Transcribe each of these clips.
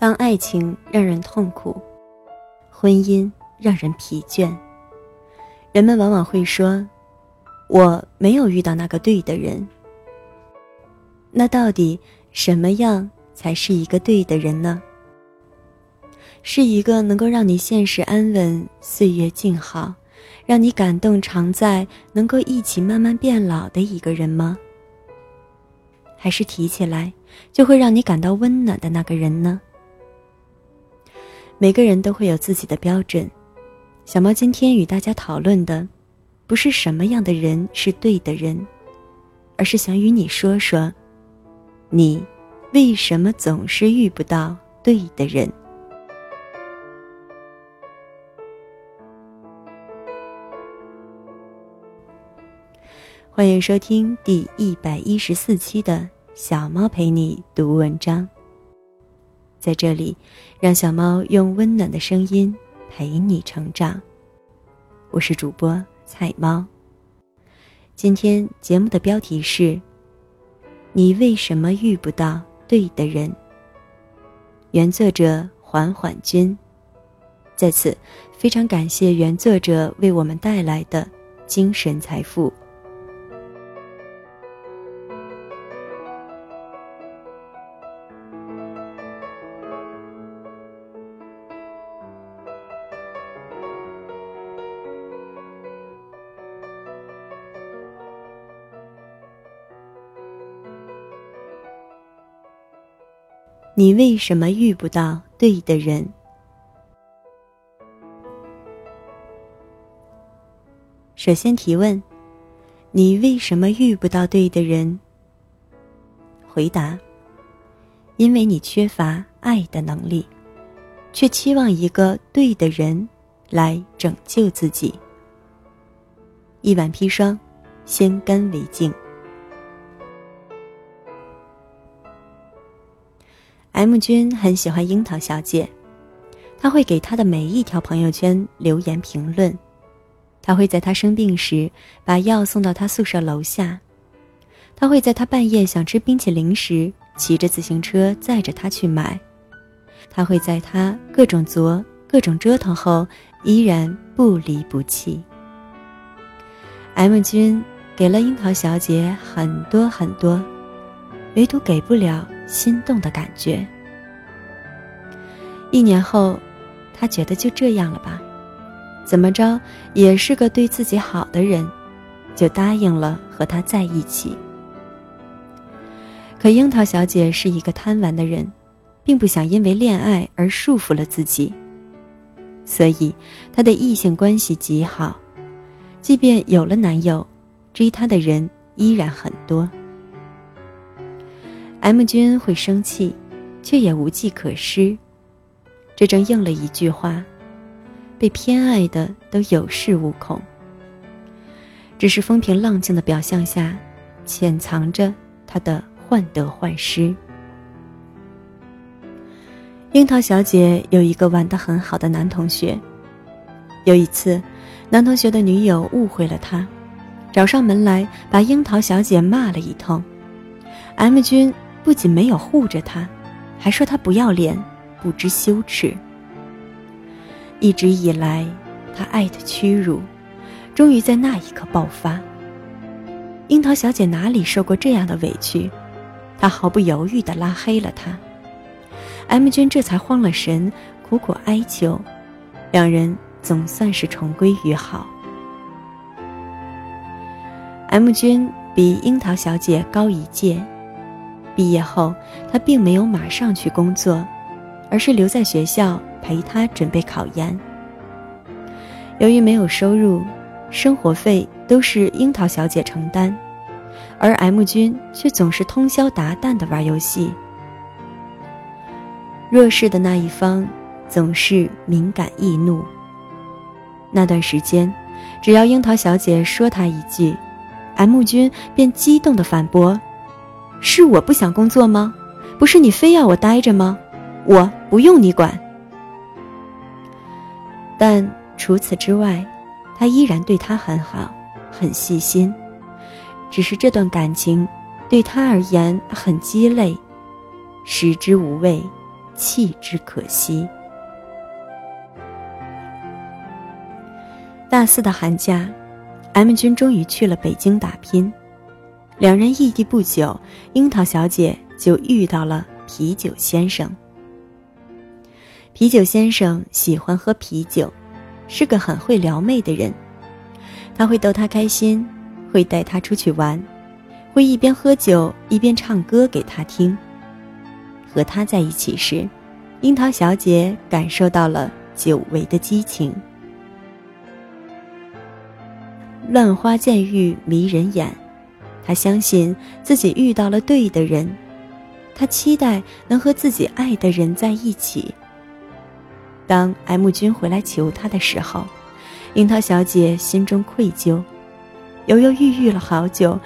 当爱情让人痛苦，婚姻让人疲倦，人们往往会说：“我没有遇到那个对的人。”那到底什么样才是一个对的人呢？是一个能够让你现实安稳、岁月静好，让你感动常在、能够一起慢慢变老的一个人吗？还是提起来就会让你感到温暖的那个人呢？每个人都会有自己的标准。小猫今天与大家讨论的，不是什么样的人是对的人，而是想与你说说，你为什么总是遇不到对的人。欢迎收听第一百一十四期的小猫陪你读文章。在这里，让小猫用温暖的声音陪你成长。我是主播菜猫。今天节目的标题是：你为什么遇不到对的人？原作者缓缓君。在此，非常感谢原作者为我们带来的精神财富。你为什么遇不到对的人？首先提问：你为什么遇不到对的人？回答：因为你缺乏爱的能力，却期望一个对的人来拯救自己。一碗砒霜，先干为敬。M 君很喜欢樱桃小姐，他会给她的每一条朋友圈留言评论，他会在她生病时把药送到她宿舍楼下，他会在她半夜想吃冰淇淋时骑着自行车载着她去买，他会在她各种作、各种折腾后依然不离不弃。M 君给了樱桃小姐很多很多。唯独给不了心动的感觉。一年后，他觉得就这样了吧，怎么着也是个对自己好的人，就答应了和他在一起。可樱桃小姐是一个贪玩的人，并不想因为恋爱而束缚了自己，所以她的异性关系极好，即便有了男友，追她的人依然很多。M 君会生气，却也无计可施。这正应了一句话：“被偏爱的都有恃无恐。”只是风平浪静的表象下，潜藏着他的患得患失。樱桃小姐有一个玩的很好的男同学。有一次，男同学的女友误会了他，找上门来把樱桃小姐骂了一通。M 君。不仅没有护着他，还说他不要脸、不知羞耻。一直以来，他爱的屈辱，终于在那一刻爆发。樱桃小姐哪里受过这样的委屈？她毫不犹豫地拉黑了他。M 君这才慌了神，苦苦哀求，两人总算是重归于好。M 君比樱桃小姐高一届。毕业后，他并没有马上去工作，而是留在学校陪他准备考研。由于没有收入，生活费都是樱桃小姐承担，而 M 君却总是通宵达旦的玩游戏。弱势的那一方总是敏感易怒。那段时间，只要樱桃小姐说他一句，M 君便激动的反驳。是我不想工作吗？不是你非要我待着吗？我不用你管。但除此之外，他依然对他很好，很细心。只是这段感情对他而言很鸡肋，食之无味，弃之可惜。大四的寒假，M 君终于去了北京打拼。两人异地不久，樱桃小姐就遇到了啤酒先生。啤酒先生喜欢喝啤酒，是个很会撩妹的人。他会逗她开心，会带她出去玩，会一边喝酒一边唱歌给她听。和他在一起时，樱桃小姐感受到了久违的激情。乱花渐欲迷人眼。他相信自己遇到了对的人，他期待能和自己爱的人在一起。当 M 君回来求他的时候，樱桃小姐心中愧疚，犹犹豫豫了好久，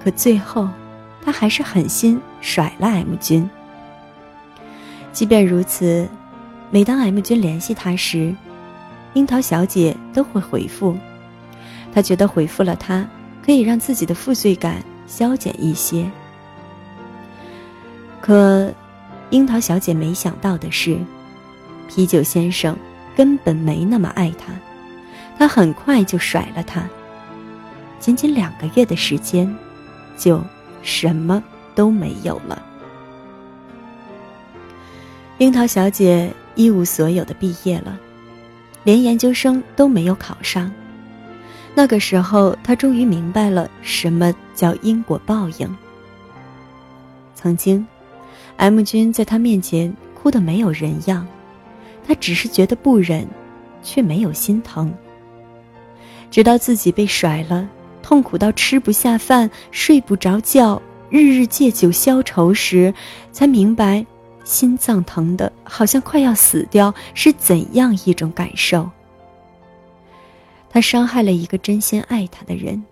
可最后，她还是狠心甩了 M 君。即便如此，每当 M 君联系她时，樱桃小姐都会回复。她觉得回复了他。可以让自己的负罪感消减一些。可，樱桃小姐没想到的是，啤酒先生根本没那么爱她，他很快就甩了她。仅仅两个月的时间，就什么都没有了。樱桃小姐一无所有的毕业了，连研究生都没有考上。那个时候，他终于明白了什么叫因果报应。曾经，M 君在他面前哭得没有人样，他只是觉得不忍，却没有心疼。直到自己被甩了，痛苦到吃不下饭、睡不着觉、日日借酒消愁时，才明白，心脏疼的好像快要死掉是怎样一种感受。他伤害了一个真心爱他的人，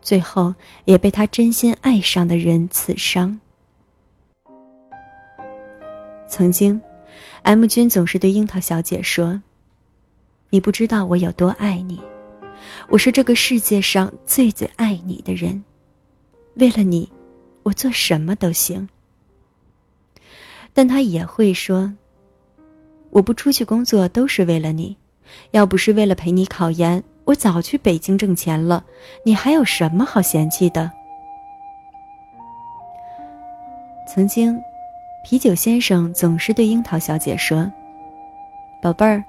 最后也被他真心爱上的人刺伤。曾经，M 君总是对樱桃小姐说：“你不知道我有多爱你，我是这个世界上最最爱你的人，为了你，我做什么都行。”但他也会说：“我不出去工作都是为了你。”要不是为了陪你考研，我早去北京挣钱了。你还有什么好嫌弃的？曾经，啤酒先生总是对樱桃小姐说：“宝贝儿，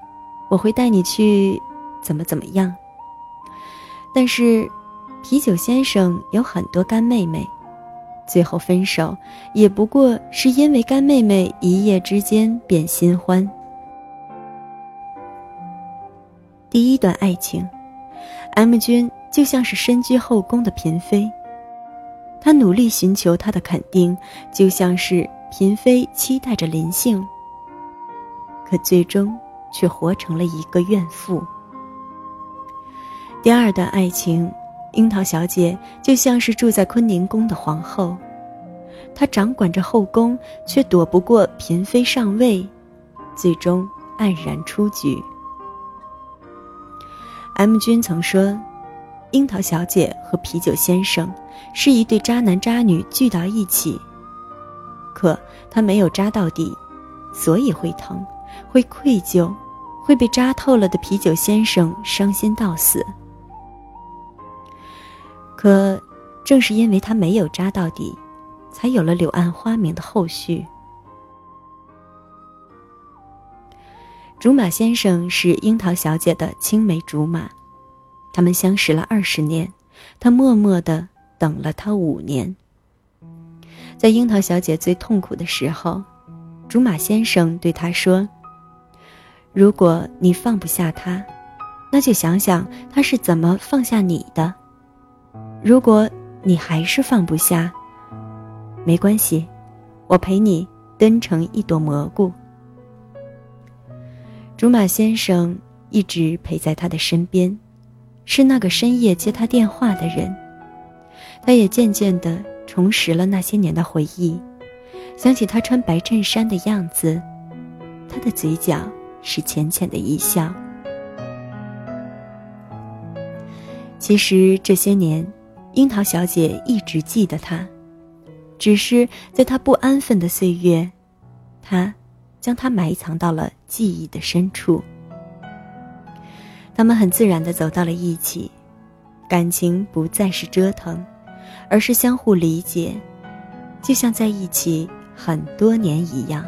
我会带你去，怎么怎么样。”但是，啤酒先生有很多干妹妹，最后分手也不过是因为干妹妹一夜之间变新欢。一段爱情，M 君就像是身居后宫的嫔妃，她努力寻求他的肯定，就像是嫔妃期待着临幸。可最终却活成了一个怨妇。第二段爱情，樱桃小姐就像是住在坤宁宫的皇后，她掌管着后宫，却躲不过嫔妃上位，最终黯然出局。M 君曾说：“樱桃小姐和啤酒先生是一对渣男渣女聚到一起。可他没有渣到底，所以会疼，会愧疚，会被渣透了的啤酒先生伤心到死。可正是因为他没有渣到底，才有了柳暗花明的后续。”竹马先生是樱桃小姐的青梅竹马，他们相识了二十年，他默默的等了她五年。在樱桃小姐最痛苦的时候，竹马先生对她说：“如果你放不下他，那就想想他是怎么放下你的。如果你还是放不下，没关系，我陪你蹲成一朵蘑菇。”竹马先生一直陪在他的身边，是那个深夜接他电话的人。他也渐渐地重拾了那些年的回忆，想起他穿白衬衫的样子，他的嘴角是浅浅的一笑。其实这些年，樱桃小姐一直记得他，只是在他不安分的岁月，他将它埋藏到了记忆的深处。他们很自然的走到了一起，感情不再是折腾，而是相互理解，就像在一起很多年一样。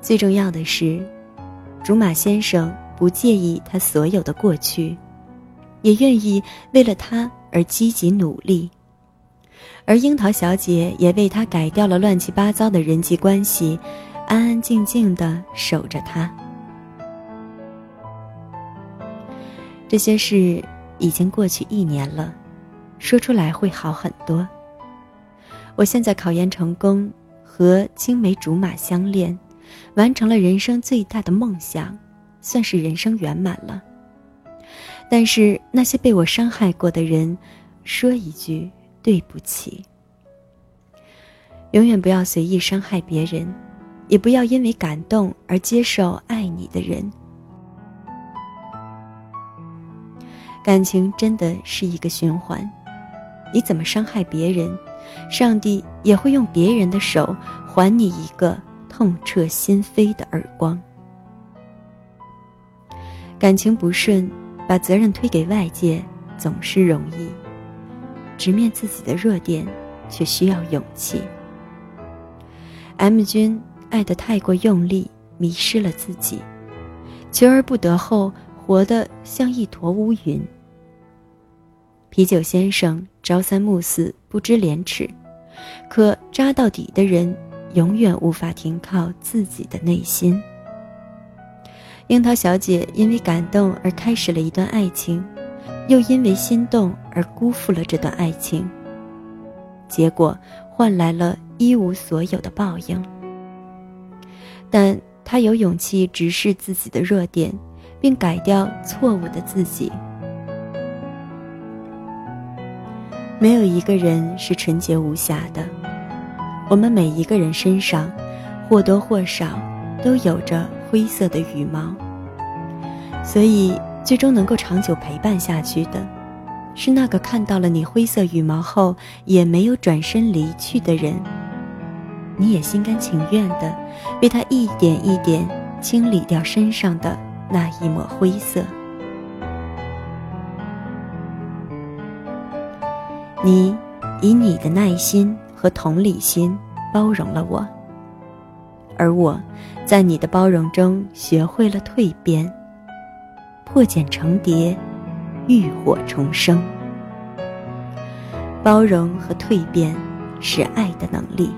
最重要的是，竹马先生不介意他所有的过去，也愿意为了他而积极努力。而樱桃小姐也为他改掉了乱七八糟的人际关系，安安静静的守着他。这些事已经过去一年了，说出来会好很多。我现在考研成功，和青梅竹马相恋，完成了人生最大的梦想，算是人生圆满了。但是那些被我伤害过的人，说一句。对不起，永远不要随意伤害别人，也不要因为感动而接受爱你的人。感情真的是一个循环，你怎么伤害别人，上帝也会用别人的手还你一个痛彻心扉的耳光。感情不顺，把责任推给外界总是容易。直面自己的弱点，却需要勇气。M 君爱得太过用力，迷失了自己，求而不得后，活得像一坨乌云。啤酒先生朝三暮四，不知廉耻，可扎到底的人，永远无法停靠自己的内心。樱桃小姐因为感动而开始了一段爱情。又因为心动而辜负了这段爱情，结果换来了一无所有的报应。但他有勇气直视自己的弱点，并改掉错误的自己。没有一个人是纯洁无瑕的，我们每一个人身上或多或少都有着灰色的羽毛，所以。最终能够长久陪伴下去的，是那个看到了你灰色羽毛后也没有转身离去的人。你也心甘情愿的为他一点一点清理掉身上的那一抹灰色。你以你的耐心和同理心包容了我，而我，在你的包容中学会了蜕变。破茧成蝶，浴火重生。包容和蜕变是爱的能力。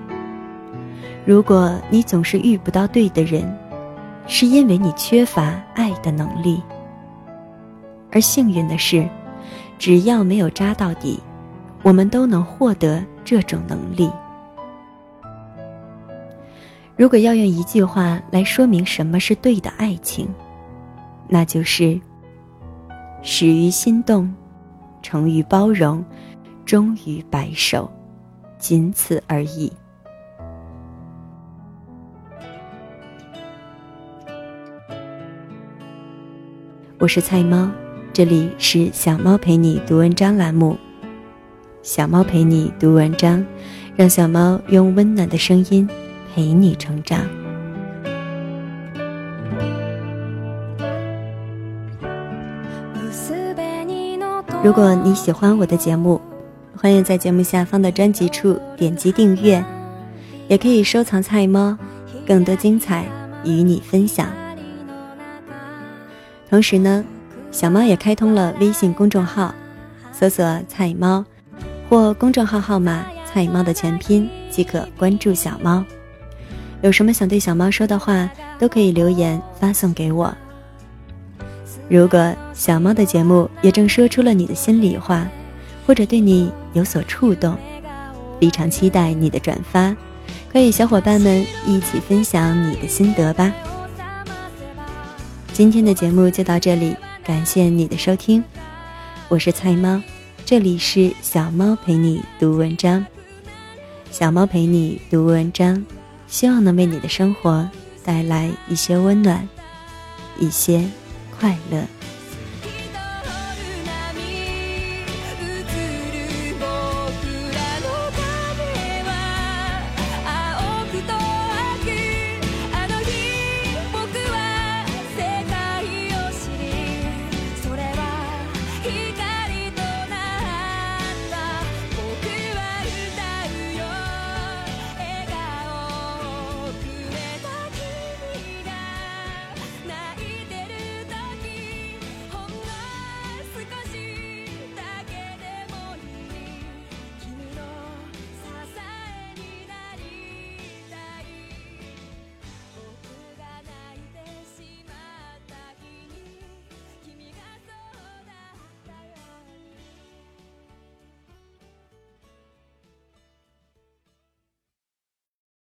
如果你总是遇不到对的人，是因为你缺乏爱的能力。而幸运的是，只要没有扎到底，我们都能获得这种能力。如果要用一句话来说明什么是对的爱情，那就是。始于心动，成于包容，终于白首，仅此而已。我是菜猫，这里是小猫陪你读文章栏目。小猫陪你读文章，让小猫用温暖的声音陪你成长。如果你喜欢我的节目，欢迎在节目下方的专辑处点击订阅，也可以收藏菜猫，更多精彩与你分享。同时呢，小猫也开通了微信公众号，搜索“菜猫”或公众号号码“菜猫”的全拼即可关注小猫。有什么想对小猫说的话，都可以留言发送给我。如果小猫的节目也正说出了你的心里话，或者对你有所触动，非常期待你的转发，可以小伙伴们一起分享你的心得吧。今天的节目就到这里，感谢你的收听，我是菜猫，这里是小猫陪你读文章，小猫陪你读文章，希望能为你的生活带来一些温暖，一些。快乐。